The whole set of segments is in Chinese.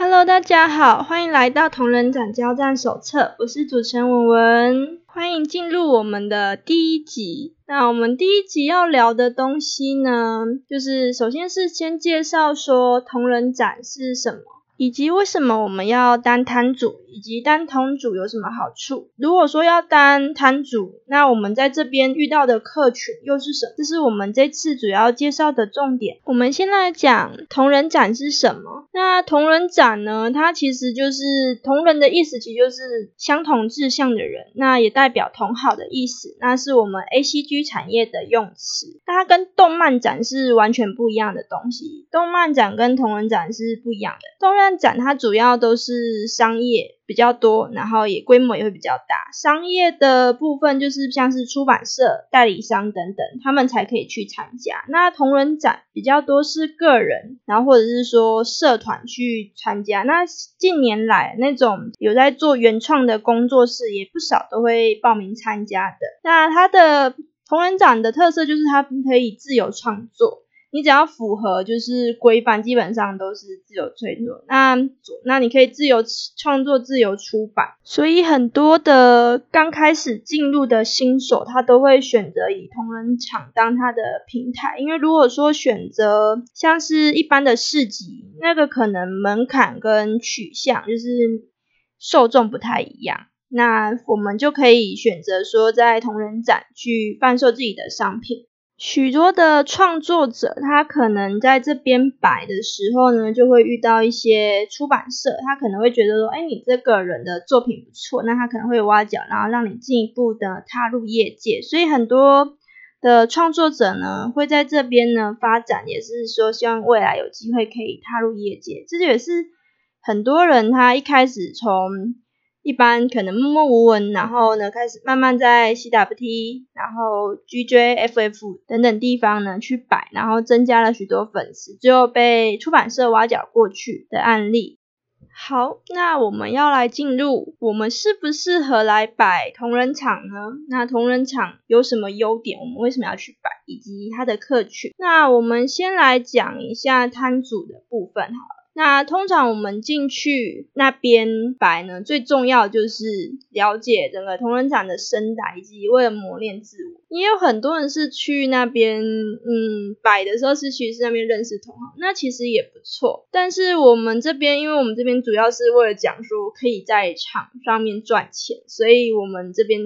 Hello，大家好，欢迎来到同仁展交战手册，我是主持人文文，欢迎进入我们的第一集。那我们第一集要聊的东西呢，就是首先是先介绍说同仁展是什么。以及为什么我们要当摊主，以及当摊主有什么好处？如果说要当摊主，那我们在这边遇到的客群又是什么？这是我们这次主要介绍的重点。我们先来讲同人展是什么。那同人展呢，它其实就是同人的意思，其实就是相同志向的人，那也代表同好的意思。那是我们 A C G 产业的用词。它跟动漫展是完全不一样的东西。动漫展跟同人展是不一样的。动漫展它主要都是商业比较多，然后也规模也会比较大。商业的部分就是像是出版社、代理商等等，他们才可以去参加。那同人展比较多是个人，然后或者是说社团去参加。那近年来那种有在做原创的工作室也不少，都会报名参加的。那它的同人展的特色就是它可以自由创作。你只要符合就是规范，基本上都是自由创作。那那你可以自由创作、自由出版。所以很多的刚开始进入的新手，他都会选择以同人场当他的平台。因为如果说选择像是一般的市集，那个可能门槛跟取向就是受众不太一样。那我们就可以选择说在同人展去贩售自己的商品。许多的创作者，他可能在这边摆的时候呢，就会遇到一些出版社，他可能会觉得说，哎，你这个人的作品不错，那他可能会挖角，然后让你进一步的踏入业界。所以很多的创作者呢，会在这边呢发展，也是说希望未来有机会可以踏入业界。这也是很多人他一开始从。一般可能默默无闻，然后呢，开始慢慢在 CWT，然后 GJFF 等等地方呢去摆，然后增加了许多粉丝，最后被出版社挖角过去的案例。好，那我们要来进入，我们适不适合来摆同人场呢？那同人场有什么优点？我们为什么要去摆？以及它的客群？那我们先来讲一下摊主的部分，好了。那通常我们进去那边摆呢，最重要就是了解整个同仁场的生态，以及为了磨练自我。也有很多人是去那边，嗯，摆的时候是去那边认识同行，那其实也不错。但是我们这边，因为我们这边主要是为了讲说可以在场上面赚钱，所以我们这边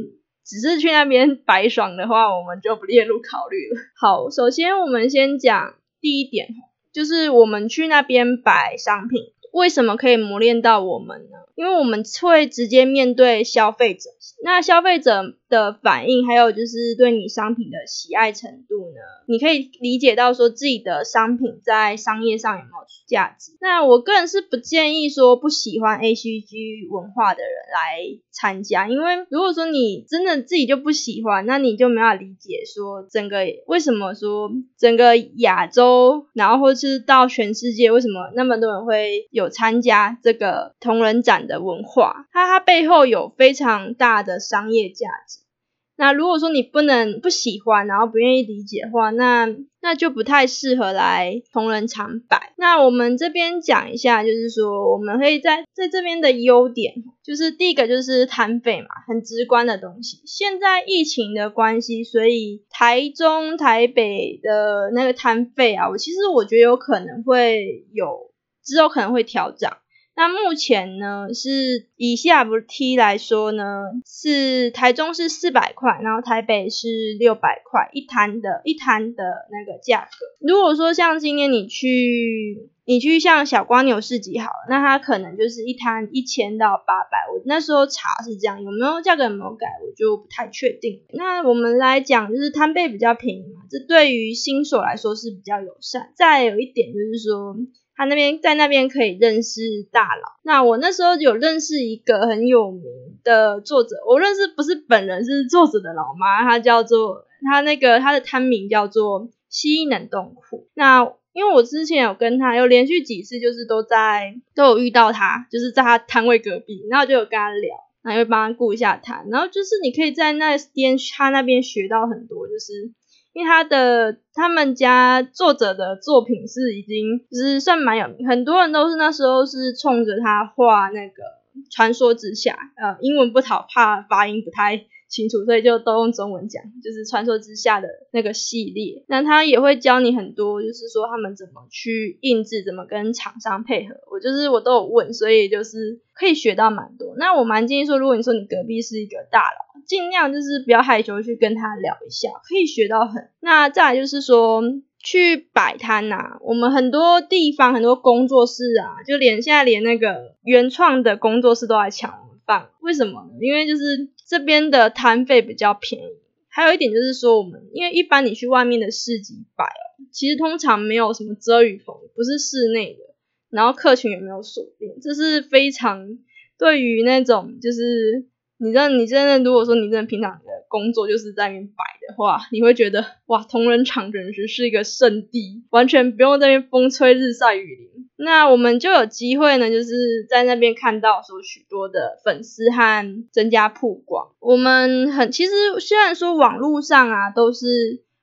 只是去那边摆爽的话，我们就不列入考虑了。好，首先我们先讲第一点。就是我们去那边摆商品，为什么可以磨练到我们呢？因为我们会直接面对消费者，那消费者。的反应，还有就是对你商品的喜爱程度呢？你可以理解到说自己的商品在商业上有没有价值。那我个人是不建议说不喜欢 A C G 文化的人来参加，因为如果说你真的自己就不喜欢，那你就没法理解说整个为什么说整个亚洲，然后或是到全世界，为什么那么多人会有参加这个同人展的文化？它它背后有非常大的商业价值。那如果说你不能不喜欢，然后不愿意理解的话，那那就不太适合来同仁场摆。那我们这边讲一下，就是说我们可以在在这边的优点，就是第一个就是摊费嘛，很直观的东西。现在疫情的关系，所以台中、台北的那个摊费啊，我其实我觉得有可能会有之后可能会调涨。那目前呢，是以下不 T 来说呢，是台中是四百块，然后台北是六百块一摊的，一摊的那个价格。如果说像今天你去，你去像小瓜牛市集好了，那它可能就是一摊一千到八百。我那时候查是这样，有没有价格有没有改，我就不太确定。那我们来讲，就是摊费比较便宜嘛，这对于新手来说是比较友善。再有一点就是说。他那边在那边可以认识大佬。那我那时候有认识一个很有名的作者，我认识不是本人，是作者的老妈，她叫做她那个她的摊名叫做西冷冻库。那因为我之前有跟他有连续几次，就是都在都有遇到他，就是在他摊位隔壁，然后就有跟他聊，然后会帮他顾一下摊，然后就是你可以在那边他那边学到很多，就是。因为他的他们家作者的作品是已经就是算蛮有名，很多人都是那时候是冲着他画那个传说之下，呃，英文不好，怕发音不太。清楚，所以就都用中文讲，就是传说之下的那个系列。那他也会教你很多，就是说他们怎么去印制，怎么跟厂商配合。我就是我都有问，所以就是可以学到蛮多。那我蛮建议说，如果你说你隔壁是一个大佬，尽量就是不要害羞去跟他聊一下，可以学到很。那再来就是说去摆摊呐，我们很多地方很多工作室啊，就连现在连那个原创的工作室都在抢。为什么呢？因为就是这边的摊费比较便宜，还有一点就是说，我们因为一般你去外面的市集摆哦，其实通常没有什么遮雨棚，不是室内的，然后客群也没有锁定，这是非常对于那种就是你知道，你真的如果说你真的平常的工作就是在那边摆的话，你会觉得哇，同仁场真是是一个圣地，完全不用在那边风吹日晒雨淋。那我们就有机会呢，就是在那边看到说许多的粉丝和增加曝光。我们很其实虽然说网络上啊都是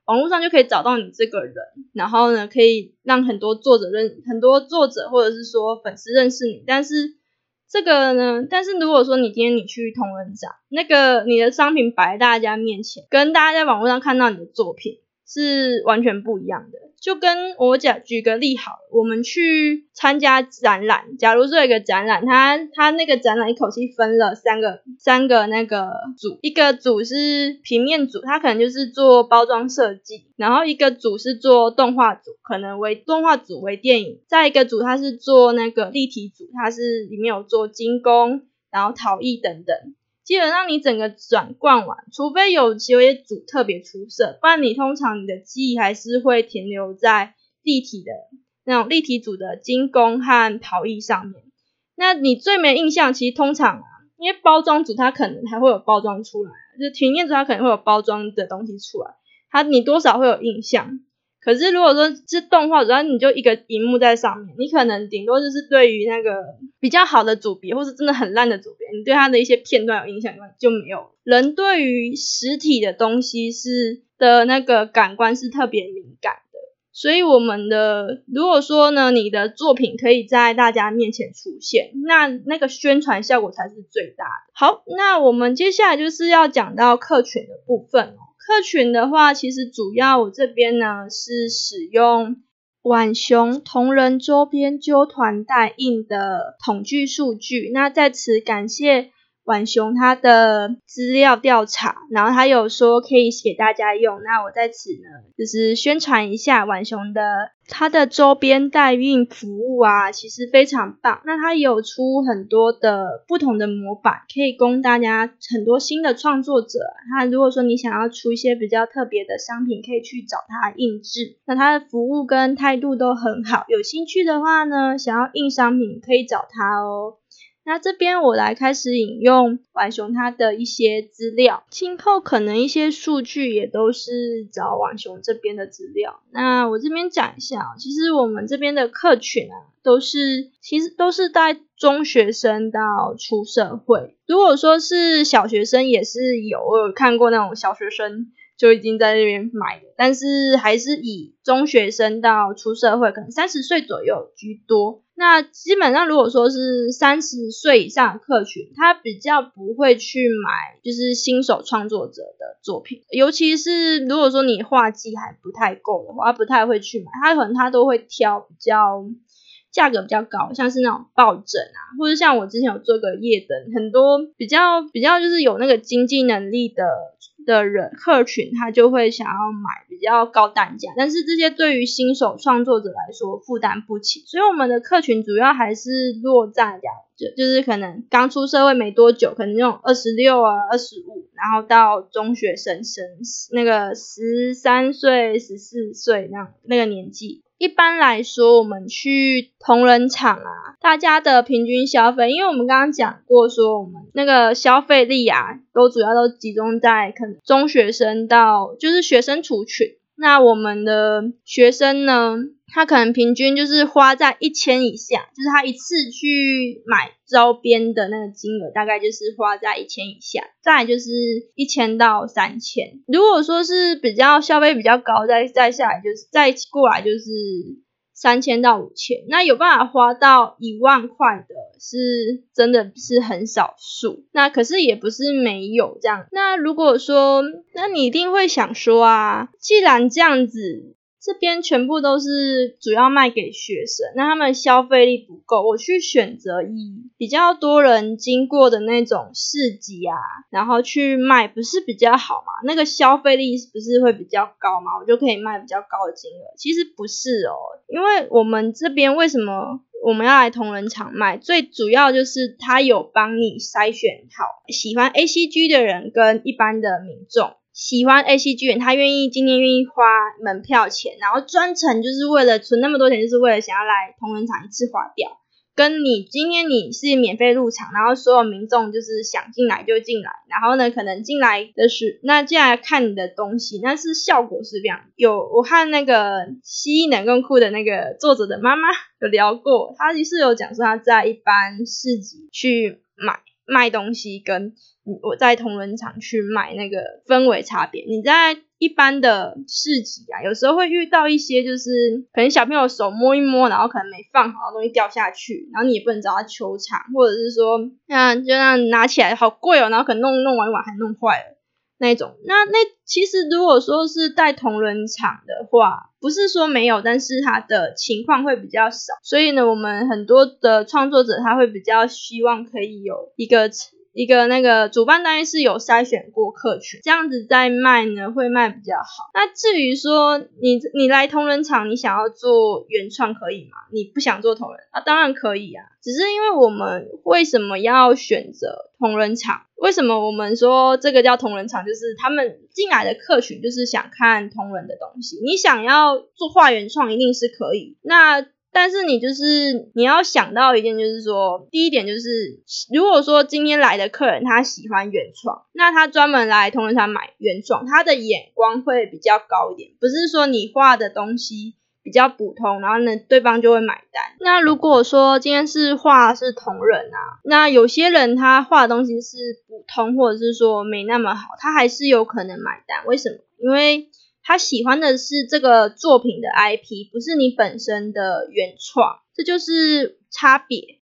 网络上就可以找到你这个人，然后呢可以让很多作者认很多作者或者是说粉丝认识你，但是这个呢，但是如果说你今天你去同人展，那个你的商品摆在大家面前，跟大家在网络上看到你的作品。是完全不一样的，就跟我讲举个例好，我们去参加展览，假如说一个展览，它它那个展览一口气分了三个三个那个组，一个组是平面组，它可能就是做包装设计，然后一个组是做动画组，可能为动画组为电影，再一个组它是做那个立体组，它是里面有做精工，然后陶艺等等。基本上你整个转逛完，除非有有些组特别出色，不然你通常你的记忆还是会停留在立体的那种立体组的精工和陶艺上面。那你最没印象，其实通常啊，因为包装组它可能还会有包装出来，就是平面组它可能会有包装的东西出来，它你多少会有印象。可是如果说是动画，主要你就一个荧幕在上面，你可能顶多就是对于那个比较好的组别，或是真的很烂的组别，你对它的一些片段有印象，就没有。人对于实体的东西是的那个感官是特别敏感的，所以我们的如果说呢，你的作品可以在大家面前出现，那那个宣传效果才是最大的。好，那我们接下来就是要讲到客群的部分哦。客群的话，其实主要我这边呢是使用浣熊同人周边揪团代印的统计数据。那在此感谢。浣熊他的资料调查，然后他有说可以给大家用，那我在此呢就是宣传一下浣熊的它的周边代孕服务啊，其实非常棒。那它有出很多的不同的模板，可以供大家很多新的创作者。他如果说你想要出一些比较特别的商品，可以去找他印制。那他的服务跟态度都很好，有兴趣的话呢，想要印商品可以找他哦。那这边我来开始引用浣熊他的一些资料，今后可能一些数据也都是找浣熊这边的资料。那我这边讲一下，其实我们这边的客群啊，都是其实都是在中学生到出社会。如果说是小学生，也是有我有看过那种小学生。就已经在那边买了，但是还是以中学生到出社会，可能三十岁左右居多。那基本上如果说是三十岁以上的客群，他比较不会去买，就是新手创作者的作品，尤其是如果说你画技还不太够的话，不太会去买。他可能他都会挑比较价格比较高，像是那种抱枕啊，或者像我之前有做个夜灯，很多比较比较就是有那个经济能力的。的人客群，他就会想要买比较高单价，但是这些对于新手创作者来说负担不起，所以我们的客群主要还是落在讲，就就是可能刚出社会没多久，可能那种二十六啊、二十五，然后到中学生生那个十三岁、十四岁那样那个年纪。一般来说，我们去同仁场啊，大家的平均消费，因为我们刚刚讲过，说我们那个消费力啊，都主要都集中在可能中学生到就是学生族群。那我们的学生呢，他可能平均就是花在一千以下，就是他一次去买周边的那个金额，大概就是花在一千以下，再就是一千到三千。如果说是比较消费比较高，再再下来就是再过来就是三千到五千。那有办法花到一万块的，是真的是很少数。那可是也不是没有这样。那如果说，那你一定会想说啊，既然这样子。这边全部都是主要卖给学生，那他们消费力不够，我去选择以比较多人经过的那种市集啊，然后去卖，不是比较好吗？那个消费力不是会比较高吗？我就可以卖比较高的金额。其实不是哦，因为我们这边为什么我们要来同仁场卖？最主要就是他有帮你筛选好喜欢 A C G 的人跟一般的民众。喜欢 A C G 人，他愿意今天愿意花门票钱，然后专程就是为了存那么多钱，就是为了想要来同仁场一次花掉。跟你今天你是免费入场，然后所有民众就是想进来就进来，然后呢可能进来的是那进来看你的东西，但是效果是这样。有我和那个蜥蜴冷更酷的那个作者的妈妈有聊过，他是有讲说她在一般市集去买卖东西跟。我在同仁场去卖那个氛围差别。你在一般的市集啊，有时候会遇到一些，就是可能小朋友手摸一摸，然后可能没放好东西掉下去，然后你也不能找他求偿，或者是说，那就让拿起来好贵哦，然后可能弄弄完一碗还弄坏了那种。那那其实如果说是带同仁场的话，不是说没有，但是他的情况会比较少。所以呢，我们很多的创作者他会比较希望可以有一个。一个那个主办单位是有筛选过客群，这样子在卖呢会卖比较好。那至于说你你来同仁场，你想要做原创可以吗？你不想做同仁啊？当然可以啊，只是因为我们为什么要选择同仁场？为什么我们说这个叫同仁场？就是他们进来的客群就是想看同仁的东西。你想要做画原创，一定是可以。那但是你就是你要想到一件，就是说，第一点就是，如果说今天来的客人他喜欢原创，那他专门来同仁堂买原创，他的眼光会比较高一点，不是说你画的东西比较普通，然后呢对方就会买单。那如果说今天是画是同仁啊，那有些人他画的东西是普通，或者是说没那么好，他还是有可能买单。为什么？因为他喜欢的是这个作品的 IP，不是你本身的原创，这就是差别。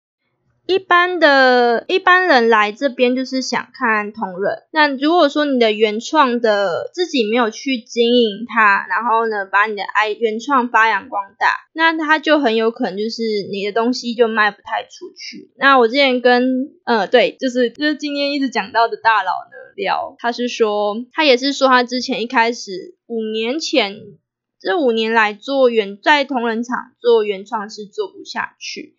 一般的一般人来这边就是想看同人。那如果说你的原创的自己没有去经营它，然后呢把你的 I 原创发扬光大，那它就很有可能就是你的东西就卖不太出去。那我之前跟呃对，就是就是今天一直讲到的大佬呢聊，他是说他也是说他之前一开始五年前这五年来做原在同人厂做原创是做不下去。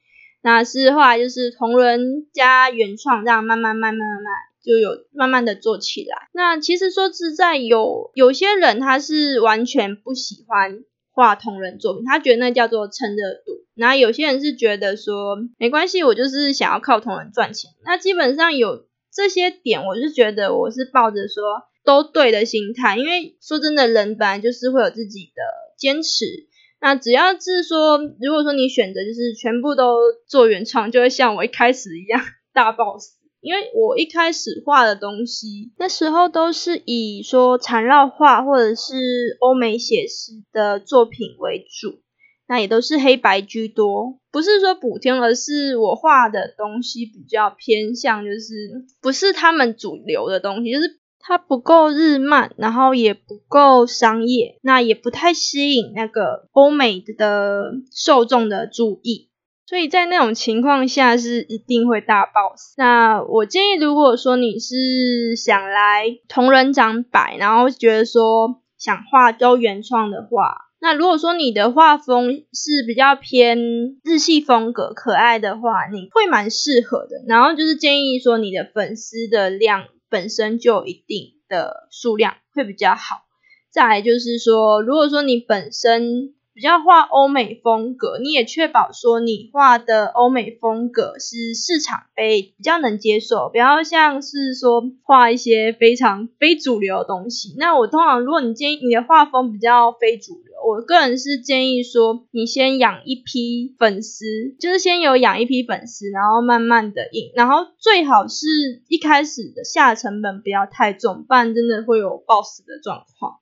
那是后来就是同人加原创，这样慢慢慢慢慢慢就有慢慢的做起来。那其实说实在，有有些人他是完全不喜欢画同人作品，他觉得那叫做蹭热度。那有些人是觉得说没关系，我就是想要靠同人赚钱。那基本上有这些点，我是觉得我是抱着说都对的心态，因为说真的，人本来就是会有自己的坚持。那只要是说，如果说你选择就是全部都做原创，就会像我一开始一样 大 boss。因为我一开始画的东西，那时候都是以说缠绕画或者是欧美写实的作品为主，那也都是黑白居多，不是说补天，而是我画的东西比较偏向，就是不是他们主流的东西，就是。它不够日漫，然后也不够商业，那也不太吸引那个欧美的受众的注意，所以在那种情况下是一定会大爆死。那我建议，如果说你是想来同人展摆，然后觉得说想画都原创的话，那如果说你的画风是比较偏日系风格、可爱的话，你会蛮适合的。然后就是建议说你的粉丝的量。本身就有一定的数量会比较好。再来就是说，如果说你本身比较画欧美风格，你也确保说你画的欧美风格是市场被比较能接受，不要像是说画一些非常非主流的东西。那我通常，如果你建议你的画风比较非主，我个人是建议说，你先养一批粉丝，就是先有养一批粉丝，然后慢慢的印，然后最好是一开始的下成本不要太重，不然真的会有暴死的状况。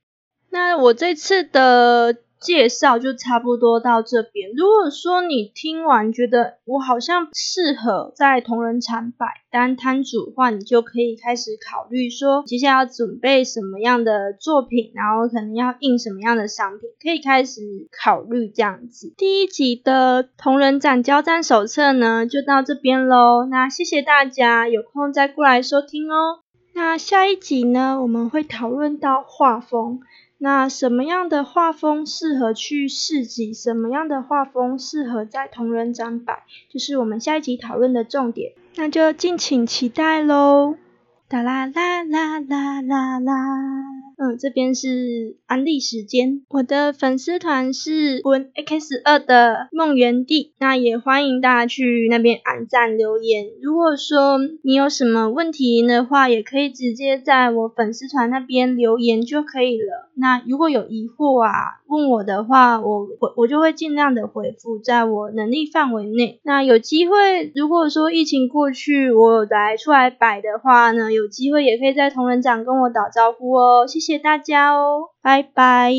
那我这次的。介绍就差不多到这边。如果说你听完觉得我好像适合在同仁场摆当摊主的话，你就可以开始考虑说接下来要准备什么样的作品，然后可能要印什么样的商品，可以开始考虑这样子。第一集的同仁展交战手册呢，就到这边喽。那谢谢大家，有空再过来收听哦。那下一集呢，我们会讨论到画风。那什么样的画风适合去市集？什么样的画风适合在同人展摆？就是我们下一集讨论的重点。那就敬请期待喽！哒啦啦啦啦啦啦。嗯，这边是安利时间。我的粉丝团是文 X 二的梦园地，那也欢迎大家去那边按赞留言。如果说你有什么问题的话，也可以直接在我粉丝团那边留言就可以了。那如果有疑惑啊，问我的话，我我我就会尽量的回复，在我能力范围内。那有机会，如果说疫情过去，我来出来摆的话呢，有机会也可以在同仁展跟我打招呼哦，谢。谢谢谢大家哦，拜拜。